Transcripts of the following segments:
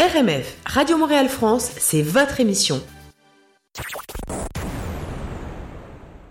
RMF, Radio Montréal France, c'est votre émission.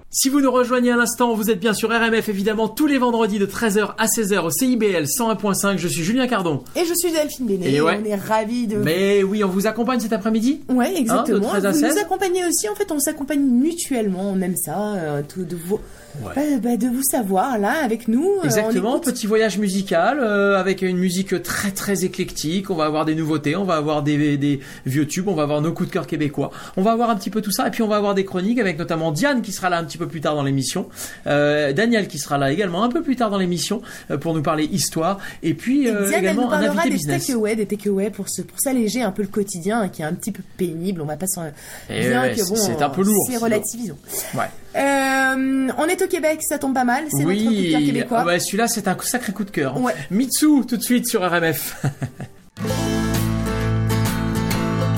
Si vous nous rejoignez à l'instant, vous êtes bien sur RMF évidemment tous les vendredis de 13h à 16h au CIBL 101.5. Je suis Julien Cardon. Et je suis Delphine Bénet. Et ouais. On est ravis de. Mais oui, on vous accompagne cet après-midi Ouais, exactement. Hein, de 13 à vous 16. nous accompagnez aussi. En fait, on s'accompagne mutuellement. On aime ça, euh, tout de vous, Ouais. bah, bah, de vous savoir là avec nous. euh, Exactement, écoute- petit voyage musical euh, avec une musique très très éclectique. On va avoir des nouveautés, on va avoir des, des vieux tubes, on va avoir nos coups de cœur québécois. On va avoir un petit peu tout ça et puis on va avoir des chroniques avec notamment Diane qui sera là un petit peu plus tard dans l'émission, euh, Daniel qui sera là également un peu plus tard dans l'émission pour nous parler histoire et puis Et Diane, également nous un parlera invité des business. takeaways, des takeaways pour se, pour s'alléger un peu le quotidien qui est un petit peu pénible. On va pas s'en Eh bien ouais, que bon, c'est un peu lourd, C'est sinon. relativisons. Ouais. Euh, on est au Québec, ça tombe pas mal. C'est notre coup de cœur Oui, québécois. ouais, celui-là c'est un sacré coup de cœur. Ouais. Mitsu tout de suite sur RMF.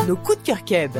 Nos coups de cœur Keb.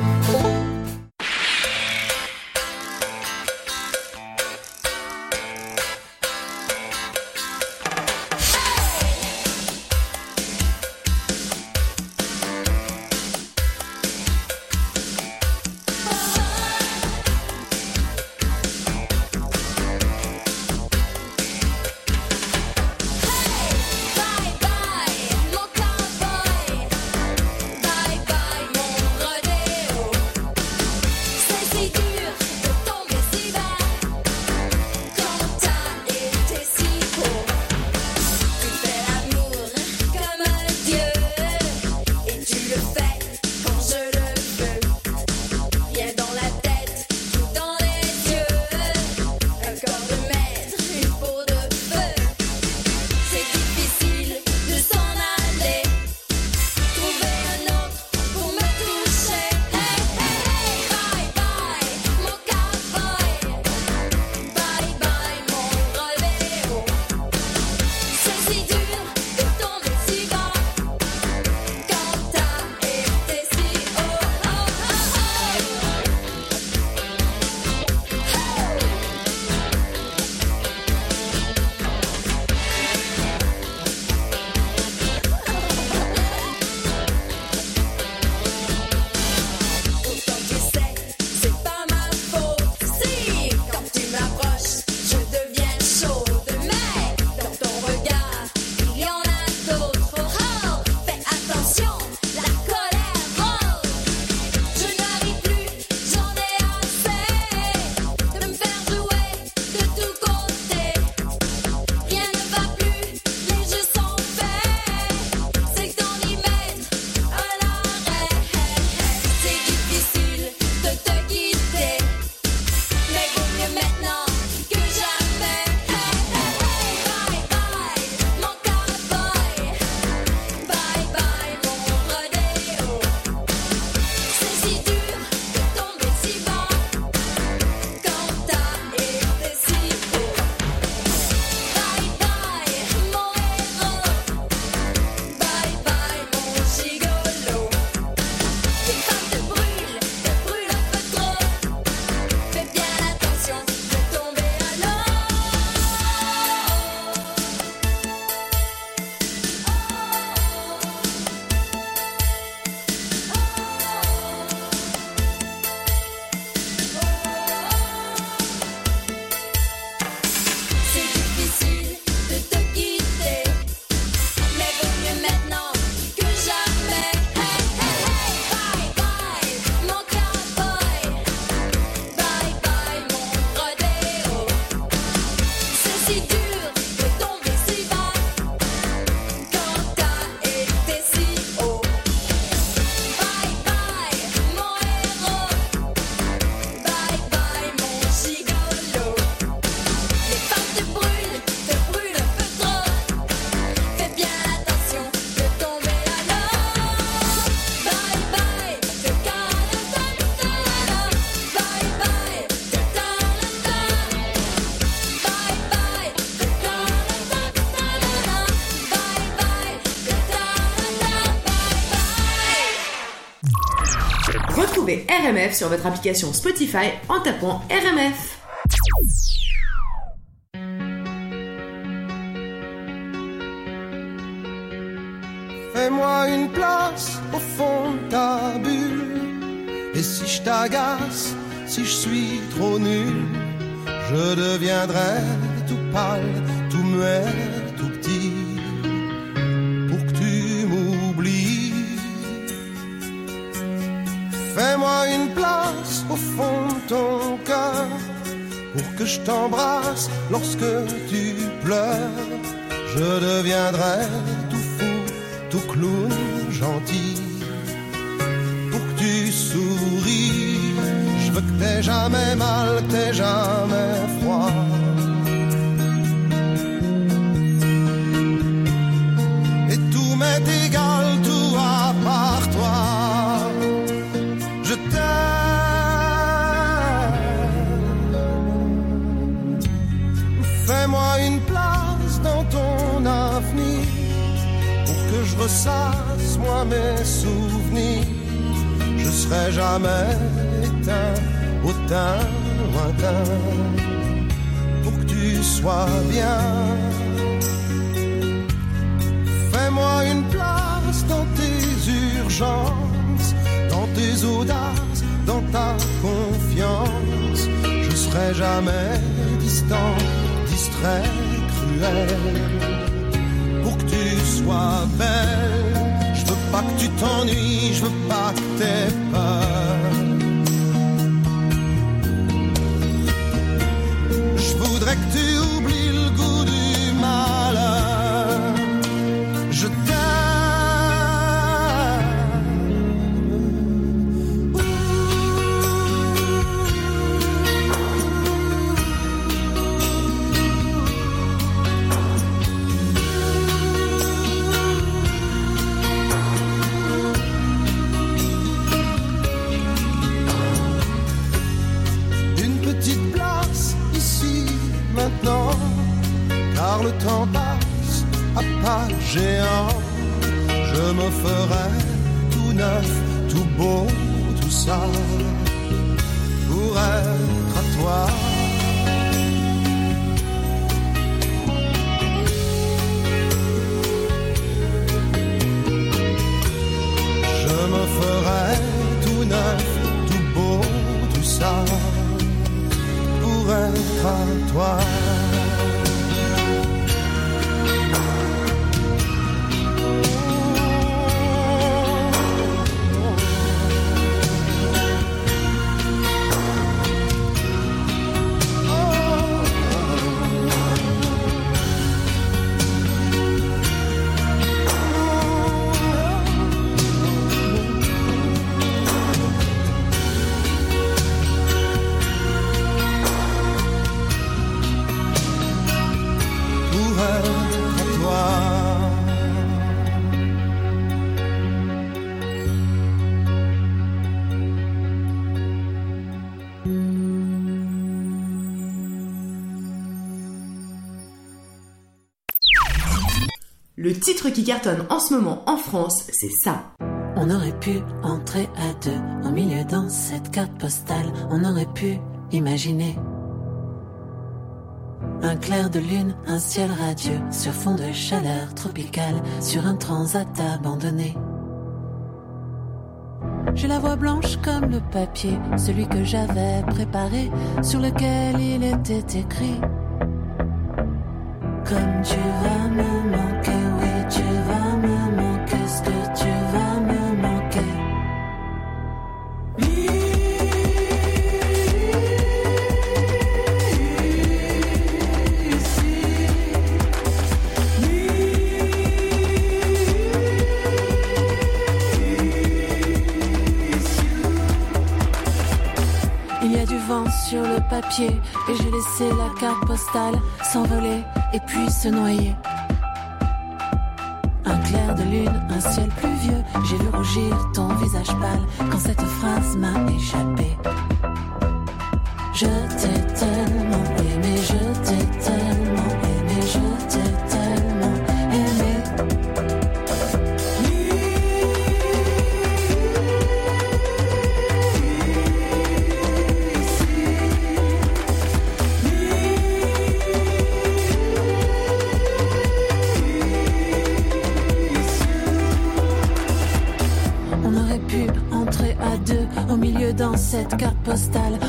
Sur votre application Spotify en tapant RMF. Fais-moi une place au fond de ta bulle. Et si je t'agace, si je suis trop nul, je deviendrai tout pâle, tout muet, tout petit, pour que tu m'oublies. Fais-moi une au fond de ton cœur, pour que je t'embrasse lorsque tu pleures. Je deviendrai tout fou, tout clown, gentil, pour que tu souris. Je veux que t'aies jamais mal, que t'aies jamais froid. Ressasse moi mes souvenirs. Je serai jamais éteint au teint lointain pour que tu sois bien. Fais-moi une place dans tes urgences, dans tes audaces, dans ta confiance. Je serai jamais distant, distrait, cruel. Tu sois belle, je veux pas que tu t'ennuies, je veux pas que t'aies peur. Titre qui cartonne en ce moment en France, c'est ça. On aurait pu entrer à deux au milieu dans cette carte postale. On aurait pu imaginer un clair de lune, un ciel radieux sur fond de chaleur tropicale, sur un transat abandonné. J'ai la voix blanche comme le papier, celui que j'avais préparé, sur lequel il était écrit. Comme tu vas me sur le papier et j'ai laissé la carte postale s'envoler et puis se noyer. Un clair de lune, un ciel pluvieux, j'ai vu rougir ton visage pâle quand cette phrase m'a échappé. Je t'ai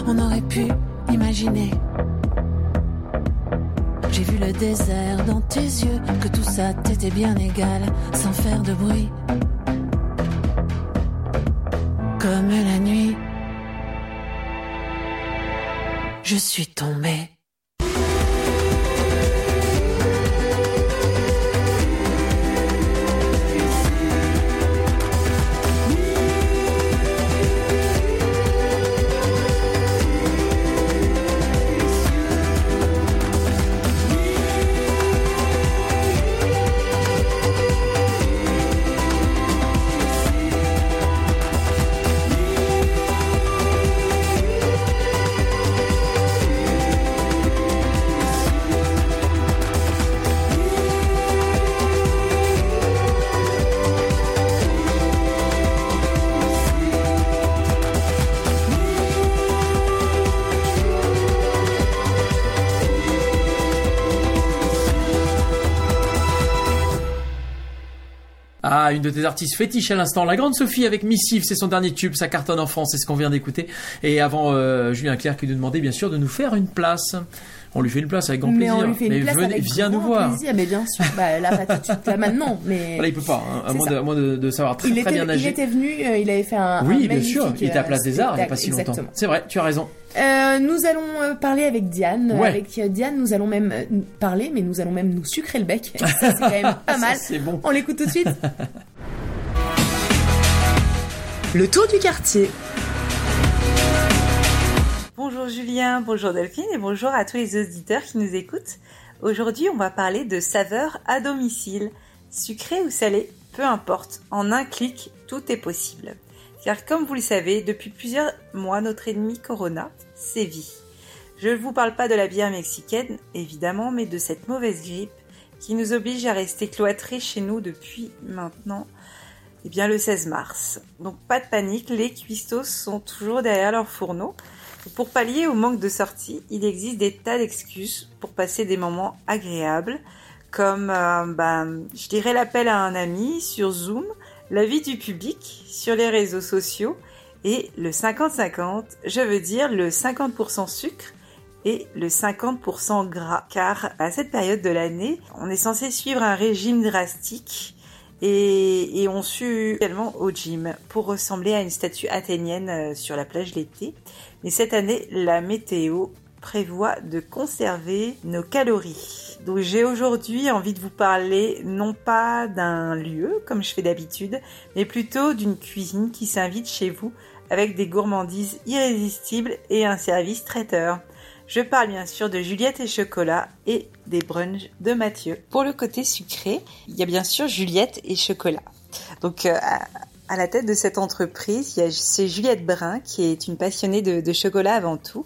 On aurait pu imaginer. J'ai vu le désert dans tes yeux, que tout ça t'était bien égal, sans faire de bruit. Comme la nuit, je suis tombée. Une de tes artistes fétiches à l'instant, la grande Sophie avec Missive, c'est son dernier tube, ça cartonne en France, c'est ce qu'on vient d'écouter. Et avant, euh, Julien Clerc qui nous demandait bien sûr de nous faire une place. On lui fait une place avec grand mais plaisir. on lui fait une mais place venez- avec viens grand nous voir. plaisir. Mais bien sûr, bah, là pas tout de suite, là maintenant, mais Voilà, il peut pas, hein, à moins, ça. de, à moins de, de savoir très il, très était, bien il nager. était venu, euh, il avait fait un. Oui, un bien sûr, il était à euh, Place des Arts il n'y a pas si longtemps. C'est vrai, tu as raison. Euh, nous allons parler avec Diane. Ouais. Avec Diane, nous allons même parler, mais nous allons même nous sucrer le bec. Ça, c'est quand même pas Ça, mal. C'est bon. On l'écoute tout de suite. Le tour du quartier. Bonjour Julien, bonjour Delphine et bonjour à tous les auditeurs qui nous écoutent. Aujourd'hui, on va parler de saveurs à domicile. Sucré ou salé, peu importe, en un clic, tout est possible. Car comme vous le savez, depuis plusieurs mois, notre ennemi Corona sévit. Je ne vous parle pas de la bière mexicaine, évidemment, mais de cette mauvaise grippe qui nous oblige à rester cloîtrés chez nous depuis maintenant eh bien, le 16 mars. Donc pas de panique, les cuistots sont toujours derrière leur fourneau. Pour pallier au manque de sortie, il existe des tas d'excuses pour passer des moments agréables, comme euh, ben, je dirais l'appel à un ami sur Zoom, l'avis du public sur les réseaux sociaux et le 50-50, je veux dire le 50% sucre et le 50% gras. Car à cette période de l'année, on est censé suivre un régime drastique et, et on sue également au gym pour ressembler à une statue athénienne euh, sur la plage l'été. Mais cette année, la météo prévoit de conserver nos calories. Donc j'ai aujourd'hui envie de vous parler non pas d'un lieu comme je fais d'habitude, mais plutôt d'une cuisine qui s'invite chez vous avec des gourmandises irrésistibles et un service traiteur. Je parle bien sûr de Juliette et chocolat et des brunchs de Mathieu. Pour le côté sucré, il y a bien sûr Juliette et chocolat. Donc euh, à, la tête de cette entreprise, il y a c'est Juliette Brun qui est une passionnée de, de chocolat avant tout.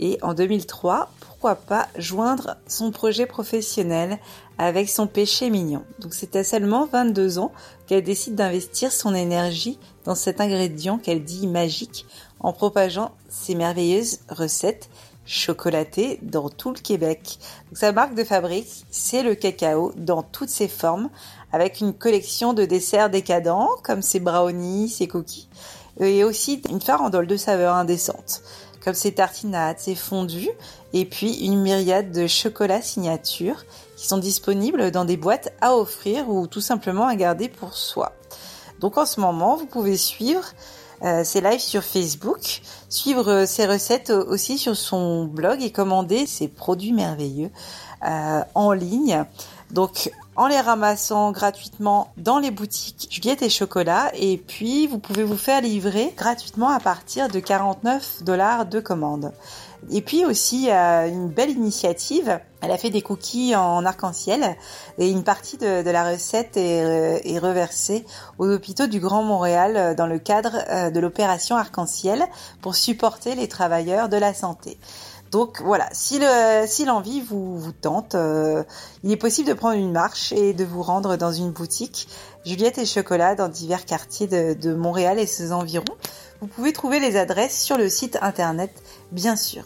Et en 2003, pourquoi pas joindre son projet professionnel avec son péché mignon. Donc c'est à seulement 22 ans qu'elle décide d'investir son énergie dans cet ingrédient qu'elle dit magique en propageant ses merveilleuses recettes chocolatées dans tout le Québec. Sa marque de fabrique, c'est le cacao dans toutes ses formes, avec une collection de desserts décadents comme ses brownies, ses cookies, et aussi une farandole de saveurs indécentes comme ses tartinades, ses fondus, et puis une myriade de chocolats signature qui sont disponibles dans des boîtes à offrir ou tout simplement à garder pour soi. Donc en ce moment, vous pouvez suivre ses lives sur Facebook, suivre euh, ses recettes euh, aussi sur son blog et commander ses produits merveilleux euh, en ligne. Donc en les ramassant gratuitement dans les boutiques Juliette et Chocolat et puis vous pouvez vous faire livrer gratuitement à partir de 49 dollars de commande. Et puis aussi une belle initiative, elle a fait des cookies en arc-en-ciel et une partie de, la recette est, euh, est reversée aux hôpitaux du Grand Montréal euh, dans le cadre euh, de l'opération arc-en-ciel pour supporter les travailleurs de la santé. Donc voilà, si le si l'envie vous vous tente, il est possible de prendre une marche et de vous rendre dans une boutique Juliette et Chocolat dans divers quartiers de Montréal et ses environs. Vous pouvez trouver les adresses sur le site internet, bien sûr.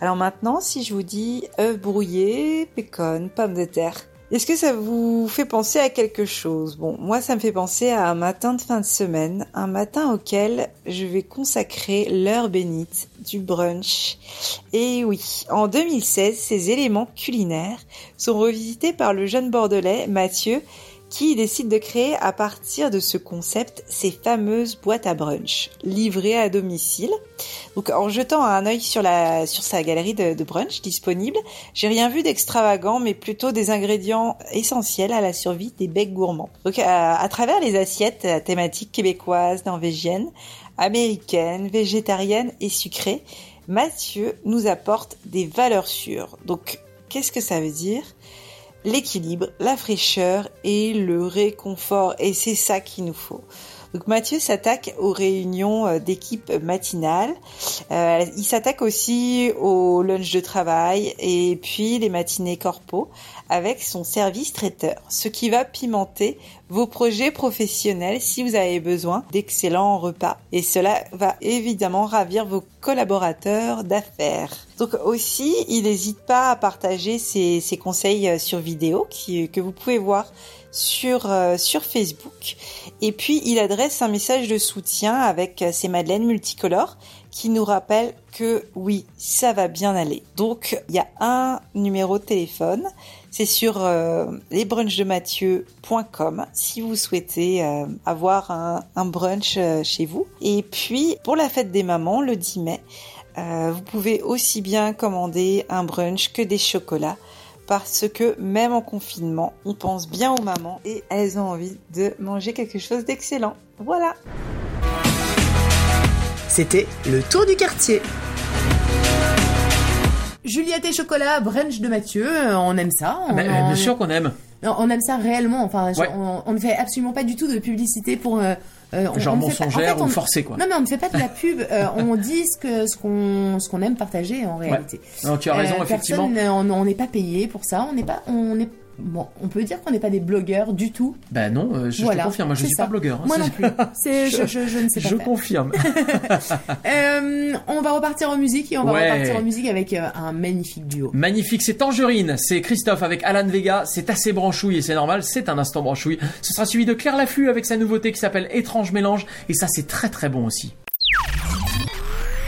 Alors maintenant, si je vous dis œufs brouillés, bacon, pommes de terre, Est-ce que ça vous fait penser à quelque chose? Bon, moi ça me fait penser à un matin de fin de semaine, un matin auquel je vais consacrer l'heure bénite du brunch. Et oui, en 2016, ces éléments culinaires sont revisités par le jeune bordelais Mathieu qui décide de créer à partir de ce concept ces fameuses boîtes à brunch livrées à domicile. Donc en jetant un œil sur sa galerie de, brunch disponible, j'ai rien vu d'extravagant mais plutôt des ingrédients essentiels à la survie des becs gourmands. Donc à, travers les assiettes thématiques québécoises, norvégiennes, américaines, végétariennes et sucrées, Mathieu nous apporte des valeurs sûres. Donc qu'est-ce que ça veut dire? L'équilibre, la fraîcheur et le réconfort. Et c'est ça qu'il nous faut. Donc Mathieu s'attaque aux réunions euh, d'équipe matinales. Euh, il s'attaque aussi au lunch de travail et puis les matinées corpo avec son service traiteur, ce qui va pimenter vos projets professionnels si vous avez besoin d'excellents repas. Et cela va évidemment ravir vos collaborateurs d'affaires. Donc aussi, il n'hésite pas à partager ses, conseils euh, sur vidéo que vous pouvez voir sur, euh, sur Facebook. Et puis, il adresse un message de soutien avec euh, ses madeleines multicolores qui nous rappellent que oui, ça va bien aller. Donc, il y a un numéro de téléphone. C'est sur euh, lesbrunchdemathieu.com si vous souhaitez euh, avoir un, un brunch euh, chez vous. Et puis, pour la fête des mamans, le 10 mai, euh, vous pouvez aussi bien commander un brunch que des chocolats parce que même en confinement, on pense bien aux mamans et elles ont envie de manger quelque chose d'excellent. Voilà. C'était le tour du quartier. Juliette et chocolat, brunch de Mathieu, euh, on aime ça. On, Ben, on- bien sûr qu'on aime. Non, on aime ça réellement. Enfin, je- Ouais. on, on ne fait absolument pas du tout de publicité pour. euh, euh, on- Genre on pas- mensongère en fait, ou on- forcé quoi. Non, mais on ne fait pas de la pub. euh, on dit ce que ce qu'on ce qu'on aime partager en réalité. Non, tu as raison, Euh, effectivement. Personne, on on n'est pas payé pour ça. On n'est pas. On. Bon, on peut dire qu'on n'est pas des blogueurs du tout. Ben non, euh, je, Voilà, te confirme, moi je c'est suis ça. pas blogueur. hein, Moi non plus. C'est je, je, je ne sais pas. Je faire. confirme. Euh, on va repartir en musique et on va Ouais. repartir en musique avec euh, un magnifique duo. Magnifique, c'est Tangerine, c'est Christophe avec Alan Vega, c'est assez branchouille et c'est normal, c'est un instant branchouille. Ce sera suivi de Claire Laffut avec sa nouveauté qui s'appelle Étrange Mélange et ça c'est très très bon aussi.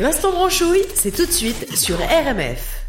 L'instant branchouille, c'est tout de suite sur RMF.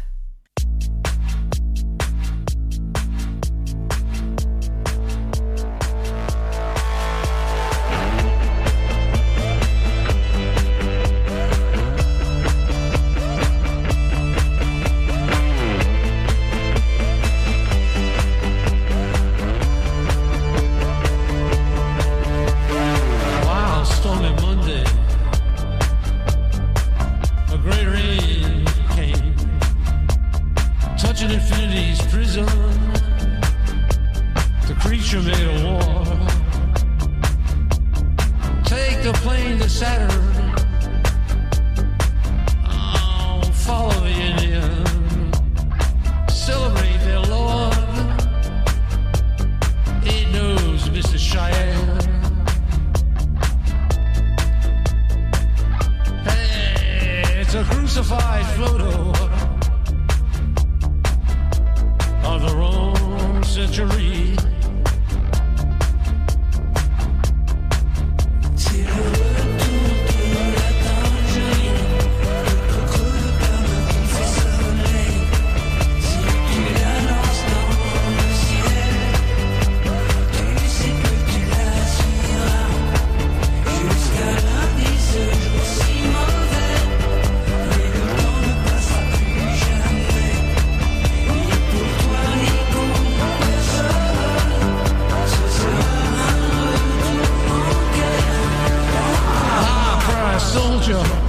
future.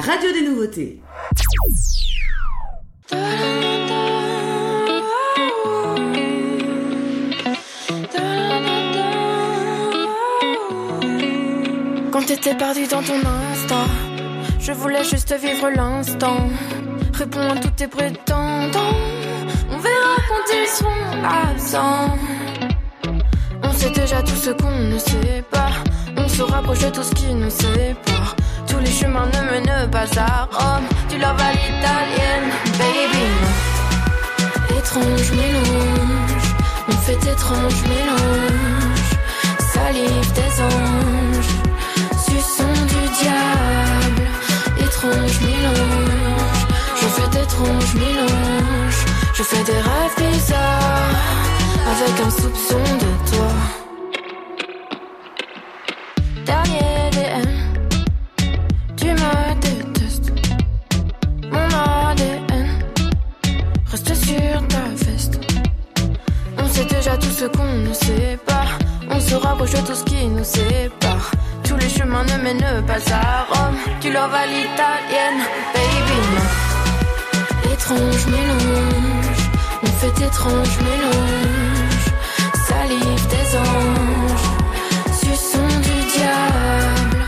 Radio des nouveautés. Quand t'étais perdu dans ton instant, je voulais juste vivre l'instant. Réponds à tous tes prétendants. On verra quand ils seront absents. On sait déjà tout ce qu'on ne sait pas. On se rapproche de tout ce qui nous sépare. Tous les chemins ne mènent pas à Rome. Tu love à l'italienne, baby. Étrange mélange, on fait étrange mélange. Salive des anges, suçon du diable. Étrange mélange, je fais d'étranges mélanges. Je fais des rêves bizarres, avec un soupçon de toi. Tu love à l'italienne, baby. Étrange mélange, on fait étrange mélange. Salive des anges, suçon du diable.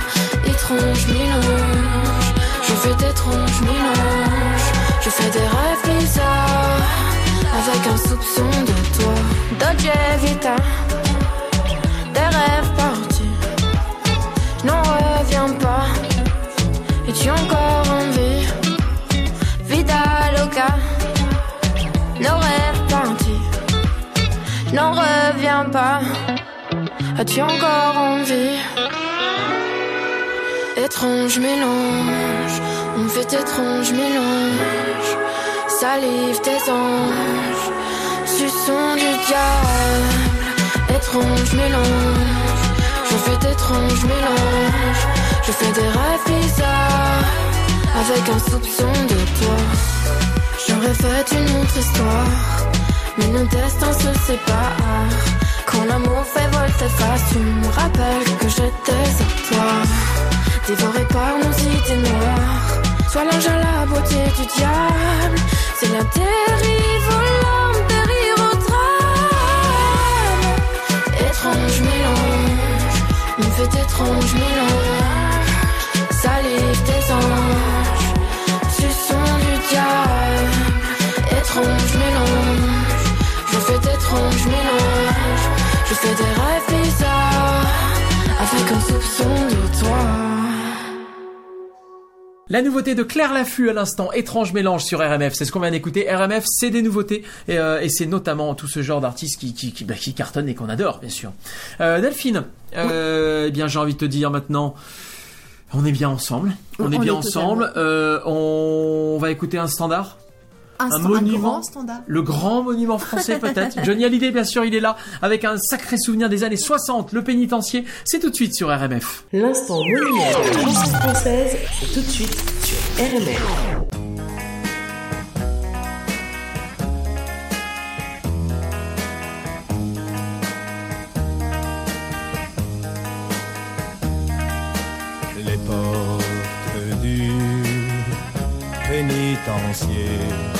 Étrange mélange, je fais d'étranges mélanges. Je fais des rêves bizarres, avec un soupçon de toi. Dolce as-tu encore envie? Étrange mélange, on fait étrange mélange. Salive des anges, suçon du diable. Étrange mélange, je fais d'étranges mélanges. Je fais des rêves avec un soupçon de toi. J'aurais fait une autre histoire, mais nos destins se séparent. Quand l'amour fait volte-face, tu me rappelles que j'étais à toi. Dévoré par nos idées noires, sois l'ange à la beauté du diable. C'est la terrible périr au drame. Étrange mélange, on fait étrange mélange. Salive des anges, suçon du diable. Étrange mélange, je fais d'étranges mélanges. Je fais des rêves bizarres, avec un soupçon de toi. La nouveauté de Claire Laffut à l'instant, étrange mélange sur RMF, c'est ce qu'on vient d'écouter. RMF, c'est des nouveautés et, euh, et c'est notamment tout ce genre d'artistes qui qui qui, bah, qui cartonnent et qu'on adore, bien sûr. Euh, Delphine, euh, eh bien j'ai envie de te dire maintenant, on est bien ensemble, on, On est bien ensemble. Euh, on va écouter un standard. Un, monument. grand standard. Le grand monument français peut-être. Johnny Hallyday bien sûr il est là avec un sacré souvenir des années 60, le pénitencier. C'est tout de suite sur RMF. L'instant monument de la chanson française, c'est tout de suite sur RMF. Les portes du pénitencier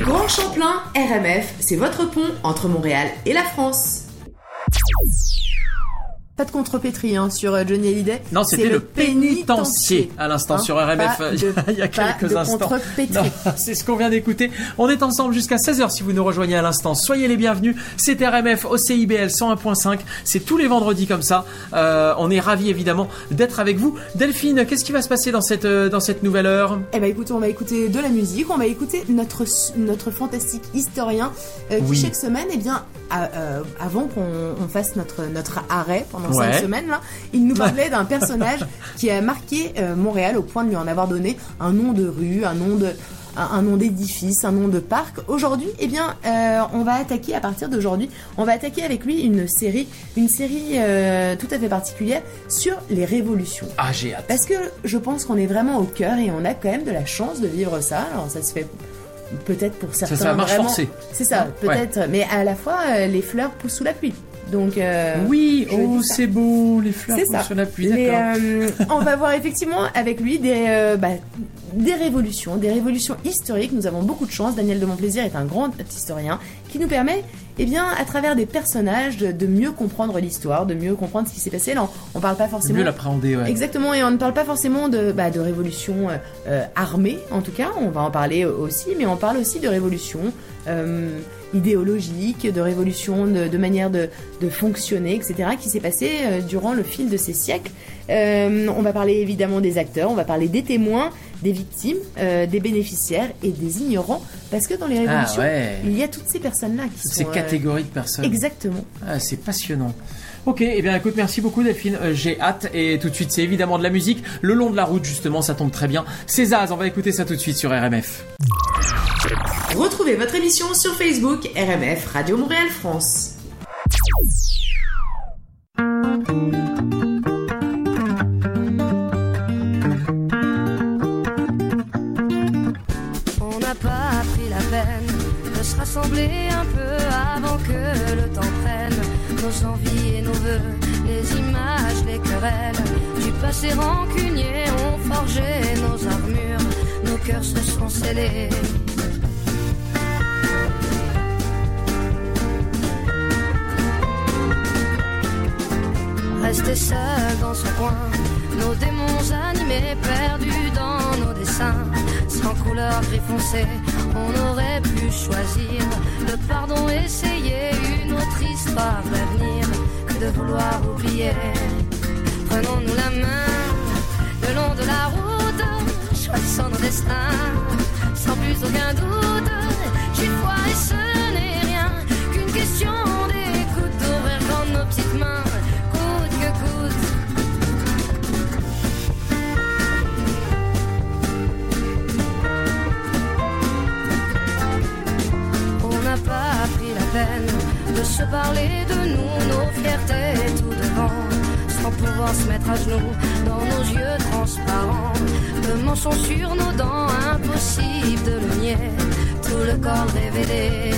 Grand Champlain RMF, c'est votre pont entre Montréal et la France. Pas de contrepétrie hein, sur euh, Johnny Hallyday. Non, c'était le pénitencier à l'instant Hein, sur RMF de- il y a quelques de instants. c'est ce qu'on vient d'écouter. On est ensemble jusqu'à 16h si vous nous rejoignez à l'instant. Soyez les bienvenus. C'est RMF au CIBL 101.5. C'est tous les vendredis comme ça. Euh, on est ravis évidemment d'être avec vous. Delphine, qu'est-ce qui va se passer dans cette, euh, dans cette nouvelle heure? Eh ben écoutez, on va écouter de la musique, on va écouter notre notre fantastique historien euh, qui Oui. chaque semaine, eh bien, à- euh, avant qu'on on fasse notre notre arrêt pendant Ouais. cinq semaines là, il nous parlait d'un personnage qui a marqué euh, Montréal au point de lui en avoir donné un nom de rue, un nom de un, nom d'édifice, un nom de parc. Aujourd'hui, eh bien, euh, on va attaquer à partir d'aujourd'hui, on va attaquer avec lui une série, une série euh, tout à fait particulière sur les révolutions. Ah, j'ai hâte. Parce que je pense qu'on est vraiment au cœur et on a quand même de la chance de vivre ça. Alors ça se fait peut-être pour certains. c'est la marche vraiment- forcée. C'est ça, peut-être. Mais à la fois, les fleurs poussent sous la pluie. Donc. euh, Oui, oh, c'est beau, les fleurs ça. sur la pluie, Les, euh, on va voir effectivement avec lui des, euh, bah, des révolutions, des révolutions historiques. Nous avons beaucoup de chance. Daniel de Montplaisir est un grand historien qui nous permet, eh bien, à travers des personnages, de, de mieux comprendre l'histoire, de mieux comprendre ce qui s'est passé. Là, on, on parle pas forcément. mieux l'appréhender, ouais. Exactement, et on ne parle pas forcément de, bah, de révolution euh, euh, armée, en tout cas, on va en parler aussi, mais on parle aussi de révolution euh, idéologique, de révolution de, de manière de, de fonctionner, etc., qui s'est passé euh, durant le fil de ces siècles. Euh, on va parler évidemment des acteurs, on va parler des témoins, des victimes, euh, des bénéficiaires et des ignorants, parce que dans les Ah révolutions, ouais. il y a toutes ces personnes-là qui Toutes ces sont... euh, catégories de personnes. Exactement. Ah, c'est passionnant. Ok, eh bien écoute, merci beaucoup Delphine, Euh, j'ai hâte et tout de suite c'est évidemment de la musique, le long de la route justement, ça tombe très bien. C'est Zaz, on va écouter ça tout de suite sur RMF. Retrouvez votre émission sur Facebook RMF Radio Montréal France. On n'a pas pris la peine de se rassembler un peu avant que le temps prenne nos envies et nos voeux, les images, les querelles du passé rancunier ont forgé nos armures, nos cœurs se sont scellés. Rester seul dans son coin, nos démons animés, perdus dans nos dessins, sans couleur gris foncé, on aurait pu choisir le pardon, essayer une autre histoire d'avenir que de vouloir oublier. Prenons-nous la main le long de la route, choisissons nos destins, sans plus aucun doute. J'y crois et ce n'est rien qu'une question se parler de nous, nos fiertés tout devant, sans pouvoir se mettre à genoux dans nos yeux transparents. Le mensonge sur nos dents, impossible de le nier, tout le corps révélé.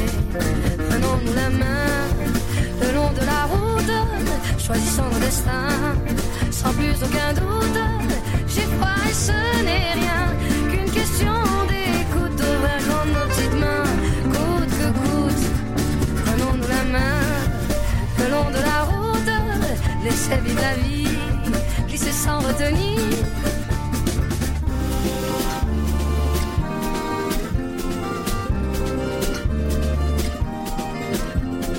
Prenons-nous la main le long de la route, choisissons nos destins, sans plus aucun doute. J'ai froid et ce n'est rien route, laissez vivre la vie, sans retenir.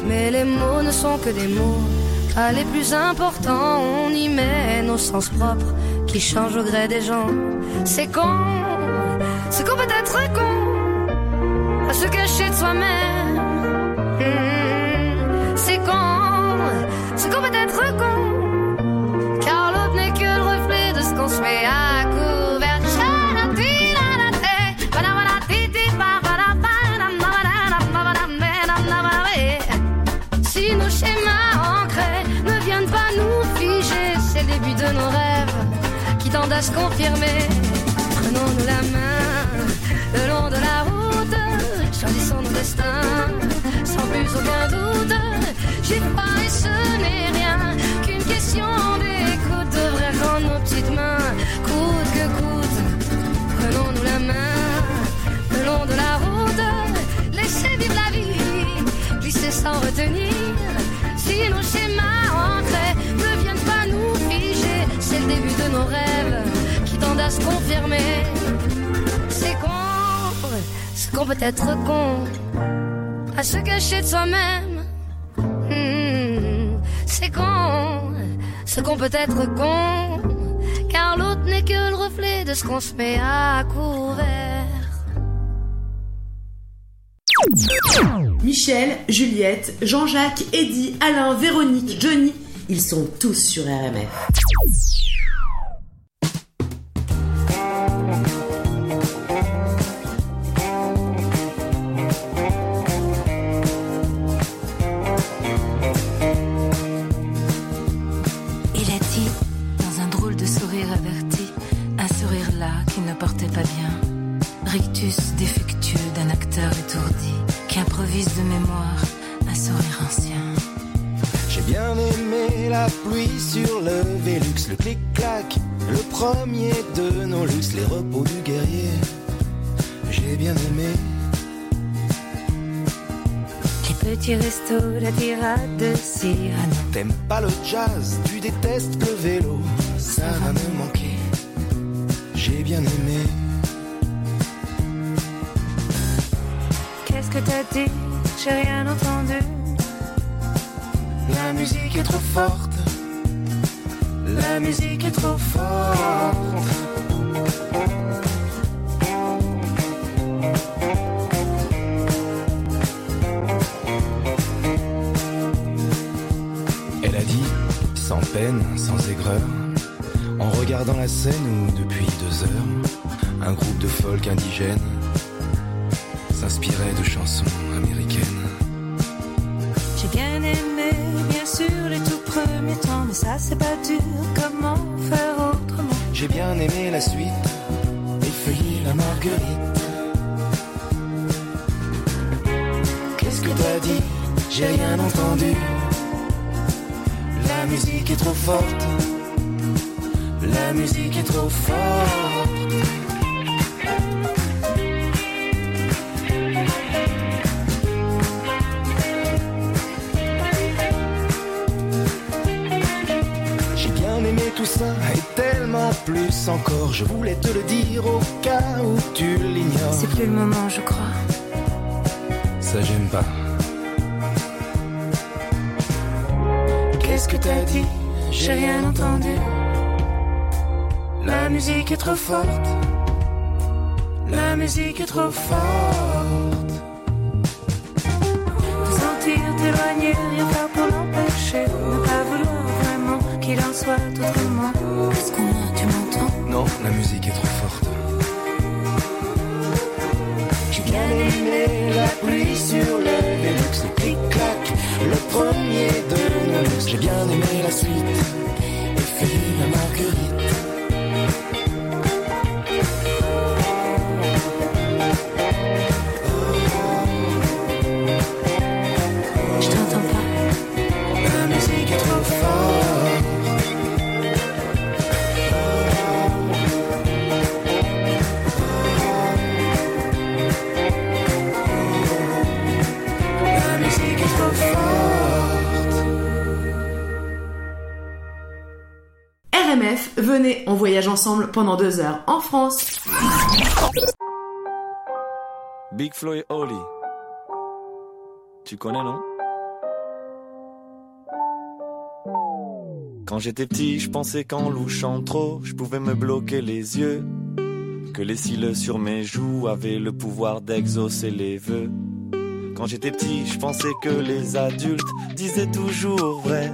Mais les mots ne sont que des mots, pas les plus importants. On y met nos sens propres qui changent au gré des gens. C'est con, c'est qu'on peut être con, à se cacher de soi-même. se confirmer. Prenons-nous la main le long de la route, choisissons nos destins sans plus aucun doute. J'ai pas et ce n'est rien qu'une question d'écoute. Devrait rendre nos petites mains, coûte que coûte. Prenons-nous la main le long de la route, laissez vivre la vie, glisser sans retenir. Si nos schémas ancrés ne viennent pas nous figer, c'est le début de nos rêves à se confirmer. C'est con, ce qu'on peut être con, à se cacher de soi-même. Hmm, c'est con, ce qu'on peut être con, car l'autre n'est que le reflet de ce qu'on se met à couvert. Michel, Juliette, Jean-Jacques, Eddy, Alain, Véronique, Johnny, ils sont tous sur RMF. Jazz, tu détestes le vélo. Ça va me manquer. S'inspirait de chansons américaines. J'ai bien aimé, bien sûr, les tout premiers temps, mais ça c'est pas dur. Comment faire autrement? J'ai bien aimé la suite, effeuiller la marguerite. Qu'est-ce que t'as dit? J'ai rien entendu. La musique est trop forte. La musique est trop forte. Plus encore. Je voulais te le dire au cas où tu l'ignores. C'est plus le moment, je crois. Ça j'aime pas. Qu'est-ce que t'as dit? J'ai rien entendu. La musique est trop forte. La musique est trop forte. Te sentir t'éloigner, rien faire pour l'empêcher. Ne pas vouloir vraiment qu'il en soit autrement. Qu'est-ce qu'on a, Non, la musique est trop forte. J'ai bien aimé la pluie sur le Velux, le clic-clac, le premier de nos. J'ai bien aimé la suite, venez, on voyage ensemble pendant deux heures en France. Big Flo et Oli. Tu connais, non? Quand j'étais petit, je pensais qu'en louchant trop, je pouvais me bloquer les yeux. Que les cils sur mes joues avaient le pouvoir d'exaucer les vœux. Quand j'étais petit, je pensais que les adultes disaient toujours vrai.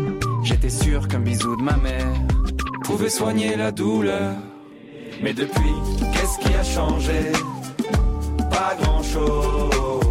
J'étais sûr qu'un bisou de ma mère pouvait soigner la douleur. Mais depuis, qu'est-ce qui a changé? Pas grand-chose.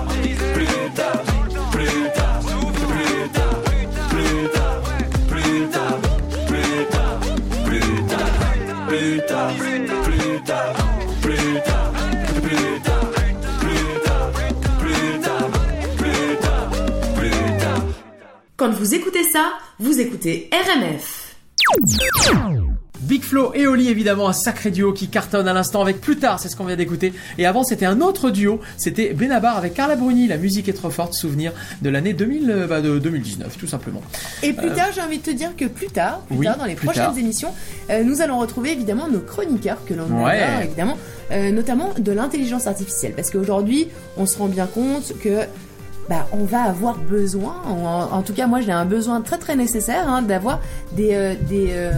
vous écoutez ça, vous écoutez RMF. Big Flo et Oli évidemment un sacré duo qui cartonne à l'instant avec plus tard c'est ce qu'on vient d'écouter et avant c'était un autre duo c'était Benabar avec Carla Bruni la musique est trop forte souvenir de l'année 2000 euh, bah, de 2019 tout simplement Et plus Euh, tard, j'ai envie de te dire que plus tard, plus oui, tard dans les plus prochaines tard. émissions, euh, nous allons retrouver évidemment nos chroniqueurs que l'on Ouais. adore évidemment, euh, notamment de l'intelligence artificielle, parce qu'aujourd'hui, on se rend bien compte que bah, on va avoir besoin, en, en tout cas moi j'ai un besoin très très nécessaire hein, d'avoir des, euh, des, euh,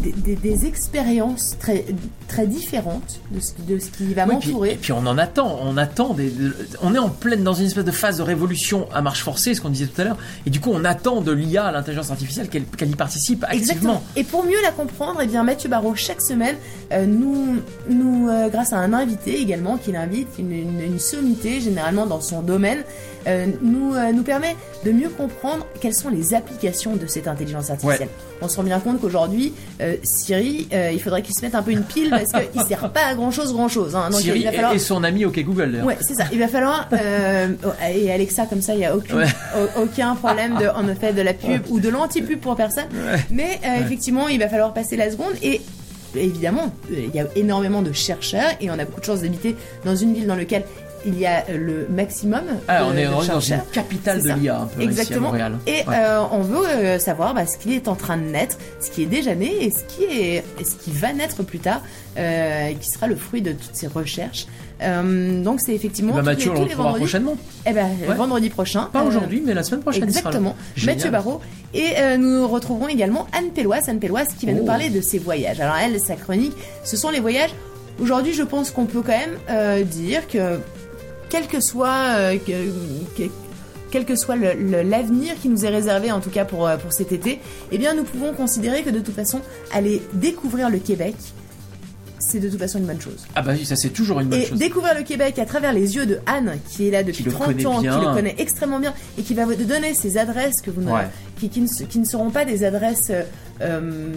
des, des- des expériences très, très différentes de ce, qui- de ce qui va Oui, m'entourer. et puis on en attend, on attend des, de- on est en pleine dans une espèce de phase de révolution à marche forcée, ce qu'on disait tout à l'heure, et du coup on attend de l'IA l'intelligence artificielle qu'elle qu'elle y participe activement. Exactement. Et pour mieux la comprendre, eh bien Mathieu Barrault chaque semaine euh, nous, nous euh, grâce à un invité également qu'il invite, une, une, une sommité généralement dans son domaine, euh, nous euh, nous permet de mieux comprendre quelles sont les applications de cette intelligence artificielle. On se rend bien compte qu'aujourd'hui euh, Siri, il faudrait qu'il se mette un peu une pile parce qu'il sert pas à grand chose grand chose. Hein. Donc Siri il va falloir et, son ami OK Google d'ailleurs. Ouais, c'est ça. Il va falloir oh, et Alexa comme ça, il y a aucun Ouais. aucun problème de en effet de la pub ou de l'anti-pub pour personne. Ouais. Mais effectivement, il va falloir passer la seconde et évidemment, il y a énormément de chercheurs et on a beaucoup de chance d'habiter dans une ville dans laquelle il y a euh, le maximum Ah, de, on est de dans une capitale de l'IA un peu ici à Exactement. Montréal. Et Ouais. euh, on veut euh, savoir bah, ce qui est en train de naître, ce qui est déjà né et ce qui est ce qui va naître plus tard, euh, qui sera le fruit de toutes ces recherches. Euh, donc c'est effectivement Bah, Mathieu, les, on le retrouvera prochainement. Eh ben Ouais. vendredi prochain. Pas Euh, aujourd'hui, mais la semaine prochaine. Exactement. Mathieu Barrault. Et euh, nous retrouverons également Anne Pelloise. Anne Pelloise qui va Oh. nous parler de ses voyages. Alors elle, sa chronique, ce sont les voyages. Aujourd'hui, je pense qu'on peut quand même dire que quel que soit euh, que- que- quel que soit l'avenir qui nous est réservé, en tout cas pour, euh, pour cet été, eh bien nous pouvons considérer que de toute façon, aller découvrir le Québec, c'est de toute façon une bonne chose. Ah bah oui, ça c'est toujours une bonne Et chose. découvrir le Québec à travers les yeux de Anne, qui est là depuis Qui le 30 connaît ans, bien. qui le connaît extrêmement bien, et qui va vous donner ces adresses que vous Ouais. qui, qui ne, qui ne seront pas des adresses euh,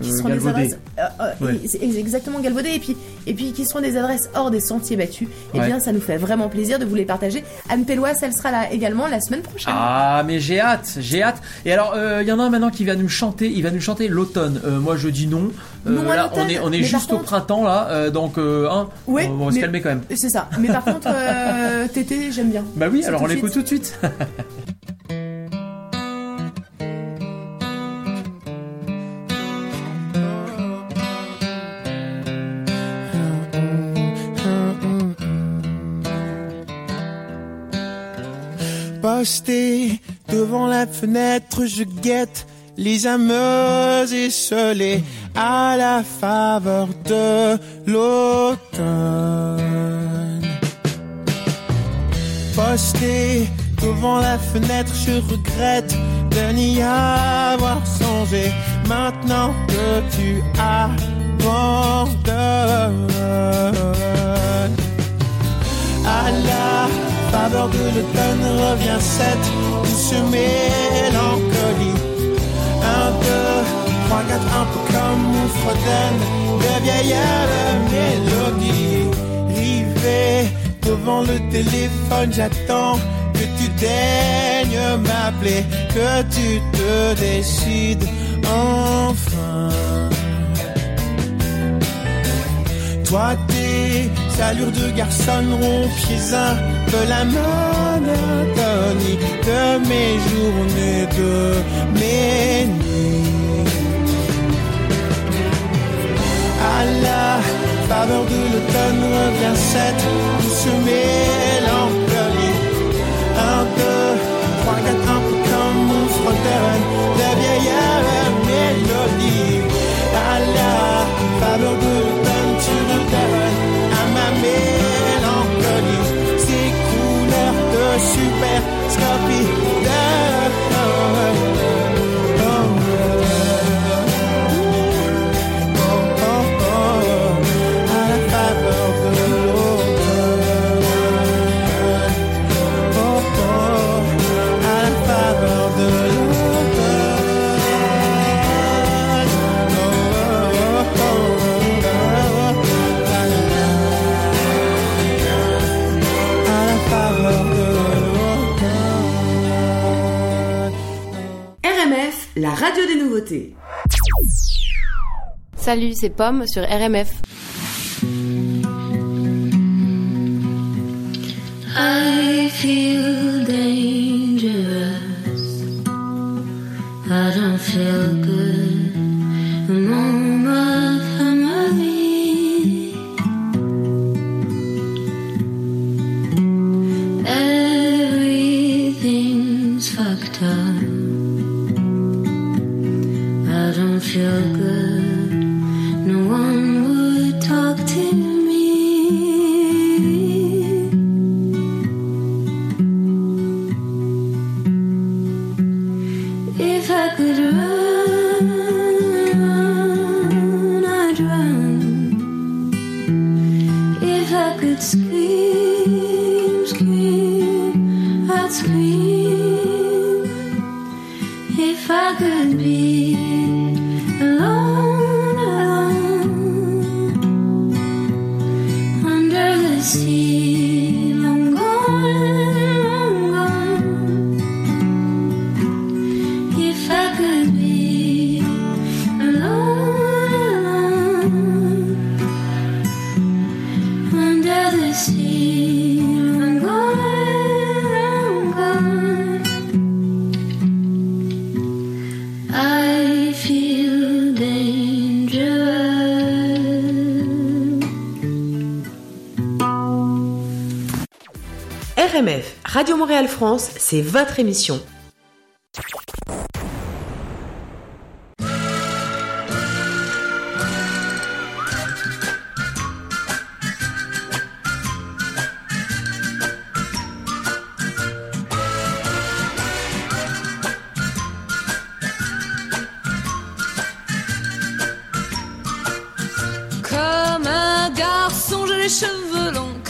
qui Euh, seront des adresses euh, Ouais. exactement galvaudées et puis et puis qui seront des adresses hors des sentiers battus. Et Ouais. bien ça nous fait vraiment plaisir de vous les partager. Anne Pelloise, elle sera là également la semaine prochaine. Ah mais j'ai hâte, j'ai hâte. Et alors il y en a un maintenant qui va nous chanter, il va nous chanter l'automne. Moi je dis non. Non là on est on est juste au printemps là, donc hein, Ouais, on va se calmer quand même. C'est ça. Mais par contre, Tété, j'aime bien. Bah oui, alors on l'écoute tout de suite. Posté devant la fenêtre, je guette les ameuses esselées à la faveur de l'automne. Posté devant la fenêtre, je regrette de n'y avoir songé. Maintenant que tu abandonnes. À la faveur de l'automne revient cette douce mélancolie. Un, deux, trois, quatre, un peu comme on fredonne de vieilles mélodies. Rivé devant le téléphone, j'attends que tu daignes m'appeler, que tu te décides enfin. Toi, tes allures de garçon rompiez un peu la monotonie de mes journées, de mes nuits. À la faveur de l'automne revient cette douce mélancolie. Un, deux, trois, quatre, un peu comme on fredonne de vieilles mélodies. À la faveur de breath, stuffy. La radio des nouveautés. Salut, c'est Pomme sur RMF. I feel dangerous. I don't feel France, c'est votre émission.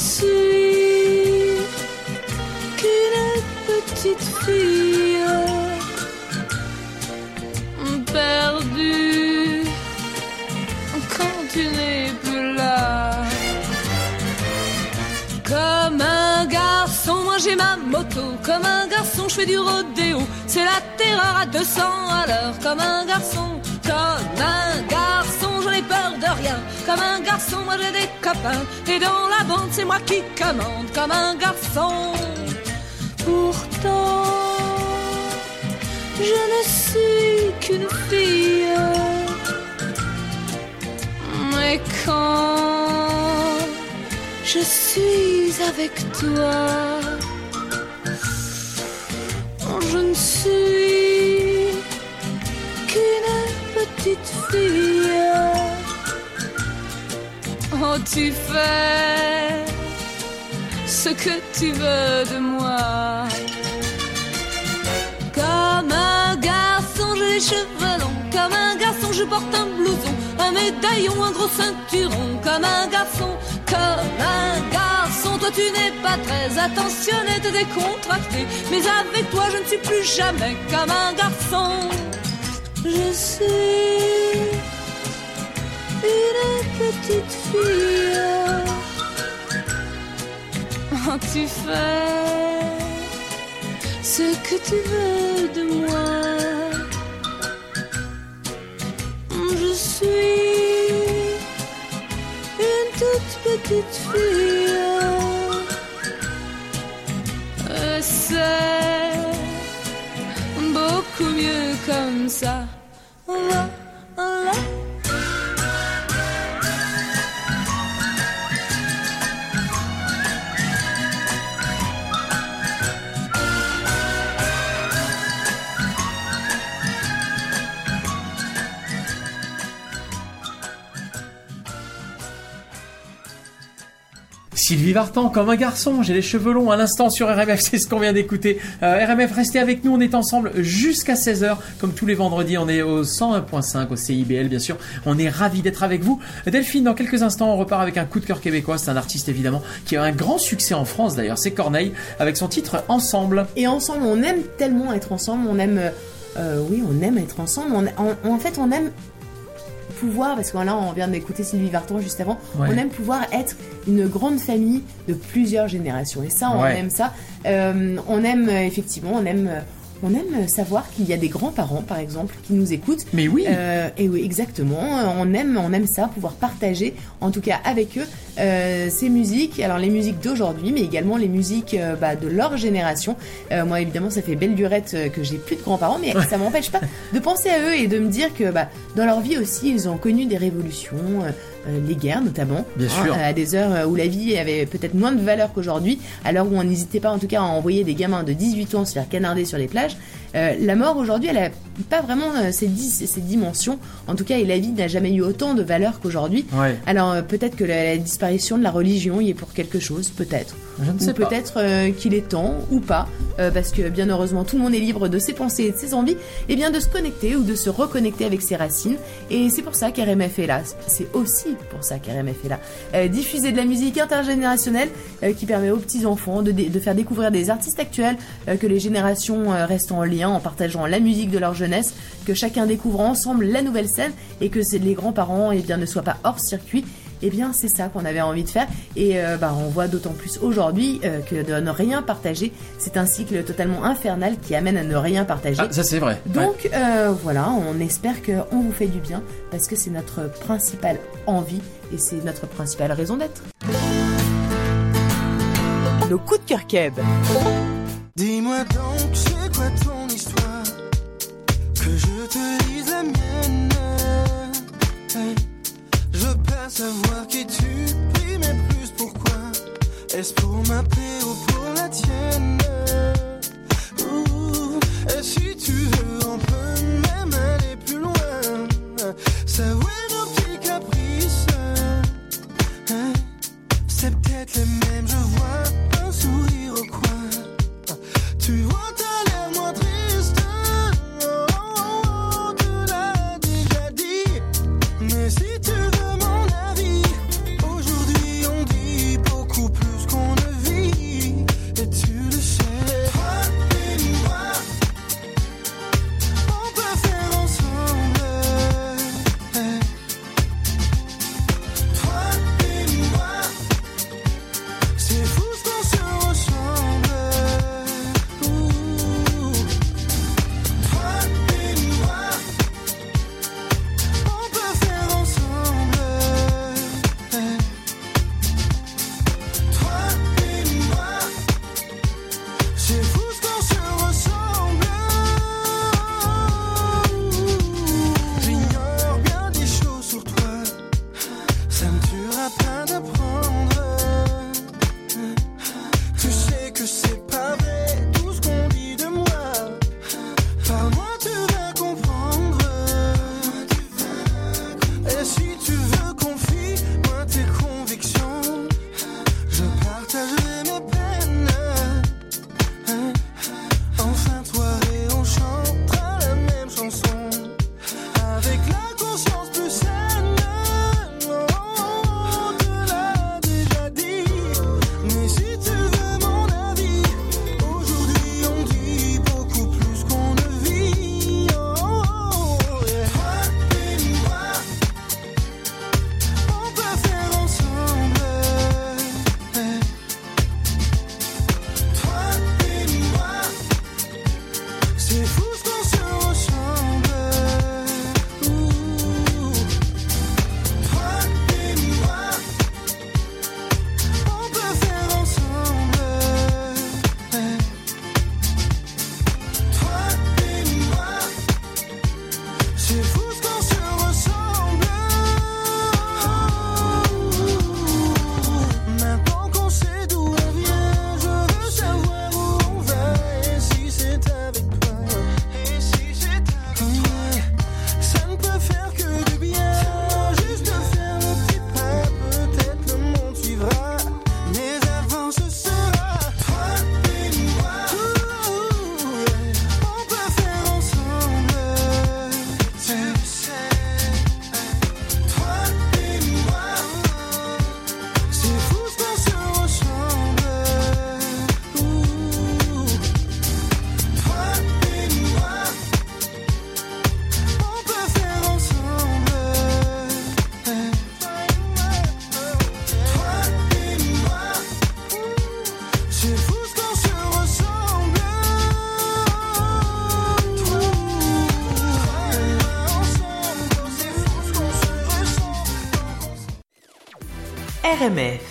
Suis qu'une petite fille perdue quand tu n'es plus là. Comme un garçon j'ai ma moto. Comme un garçon, je fais du rodéo. C'est la terreur à 200 à l'heure. Comme un garçon, comme un garçon, j'en ai peur de rien. Comme un garçon, moi j'ai des copains. Et dans la bande, c'est moi qui commande. Comme un garçon. Pourtant, je ne suis qu'une fille. Mais quand je suis avec toi, je ne suis qu'une petite fille. Oh, tu fais ce que tu veux de moi. Comme un garçon, j'ai les cheveux longs. Comme un garçon, je porte un blouson, un médaillon, un gros ceinturon. Comme un garçon, comme un garçon, toi tu n'es pas très attentionné, t'es décontracté. Mais avec toi, je ne suis plus jamais comme un garçon. Je suis une petite fille. Tu fais ce que tu veux de moi. Je suis une toute petite fille. C'est beaucoup mieux comme ça. Sylvie Vartan, comme un garçon, j'ai les cheveux longs à l'instant sur RMF, c'est ce qu'on vient d'écouter. Euh, RMF, restez avec nous, on est ensemble jusqu'à 16h, comme tous les vendredis, on est au 101.5, au CIBL bien sûr, on est ravis d'être avec vous. Delphine, dans quelques instants, on repart avec un coup de cœur québécois, c'est un artiste évidemment qui a un grand succès en France d'ailleurs, c'est Corneille, avec son titre Ensemble. Et ensemble, on aime tellement être ensemble, on aime, euh, euh, oui, on aime être ensemble. En fait, on aime pouvoir, parce que là, on vient d'écouter Sylvie Vartan juste avant, Ouais. on aime pouvoir être une grande famille de plusieurs générations. Et ça, on Ouais. aime ça. Euh, on aime euh, effectivement, on aime. On aime savoir qu'il y a des grands-parents, par exemple, qui nous écoutent. Mais oui. Euh, et oui, exactement. On aime, on aime ça, pouvoir partager, en tout cas avec eux, euh, ces musiques. Alors les musiques d'aujourd'hui, mais également les musiques euh, bah, de leur génération. Moi, évidemment, ça fait belle durette que j'ai plus de grands-parents, mais ça m'empêche pas de penser à eux et de me dire que bah, dans leur vie aussi, ils ont connu des révolutions. Euh, euh, les guerres notamment, Bien sûr. à des heures où la vie avait peut-être moins de valeur qu'aujourd'hui, à l'heure où on n'hésitait pas en tout cas à envoyer des gamins de 18 ans se faire canarder sur les plages. Euh, la mort aujourd'hui, elle a pas vraiment euh, ces dimensions, en tout cas, et la vie n'a jamais eu autant de valeur qu'aujourd'hui. Ouais. Alors euh, peut-être que la, la disparition de la religion y est pour quelque chose, peut-être. Je ne sais ou pas. peut-être euh, qu'il est temps, ou pas, euh, parce que bien heureusement tout le monde est libre de ses pensées et de ses envies, et bien de se connecter ou de se reconnecter avec ses racines. Et c'est pour ça qu'RMF est là. C'est aussi pour ça qu'RMF est là. Diffuser de la musique intergénérationnelle qui permet aux petits enfants de, de faire découvrir des artistes actuels, que les générations restent en lien en partageant la musique de leur jeunesse, que chacun découvre ensemble la nouvelle scène et que les grands-parents eh bien, ne soient pas hors circuit. Eh bien, c'est ça qu'on avait envie de faire. Et euh, bah, on voit d'autant plus aujourd'hui euh, que de ne rien partager, c'est un cycle totalement infernal qui amène à ne rien partager. Ah, ça c'est vrai. Ouais. Donc euh, voilà, on espère qu'on vous fait du bien parce que c'est notre principale envie et c'est notre principale raison d'être. Nos coups de cœur keb. Dis-moi donc, c'est quoi ton Je veux pas savoir qui tu pries, mais plus pourquoi? Est-ce pour ma paix ou pour la tienne? Ouh, Et si tu veux, RMF.